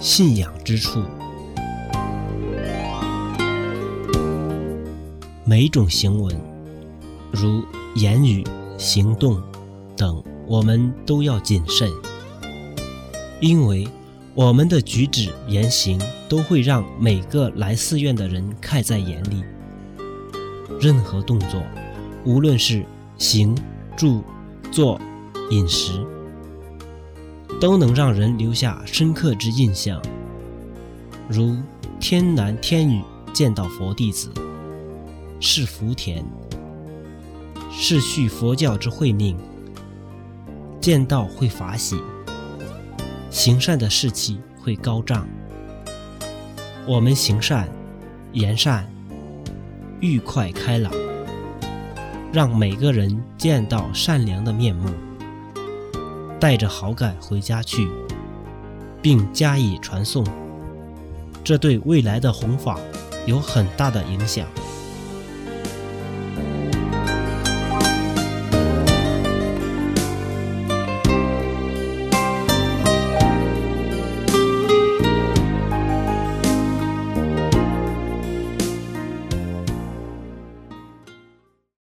信仰之处。每种行为，如言语、行动等，我们都要谨慎，因为我们的举止言行都会让每个来寺院的人看在眼里。任何动作，无论是行、住、坐、饮食，都能让人留下深刻之印象。如天男天女见到佛弟子。是福田，是续佛教之慧命。见到会法喜，行善的士气会高涨。我们行善、言善，愉快开朗，让每个人见到善良的面目，带着好感回家去，并加以传颂。这对未来的弘法有很大的影响。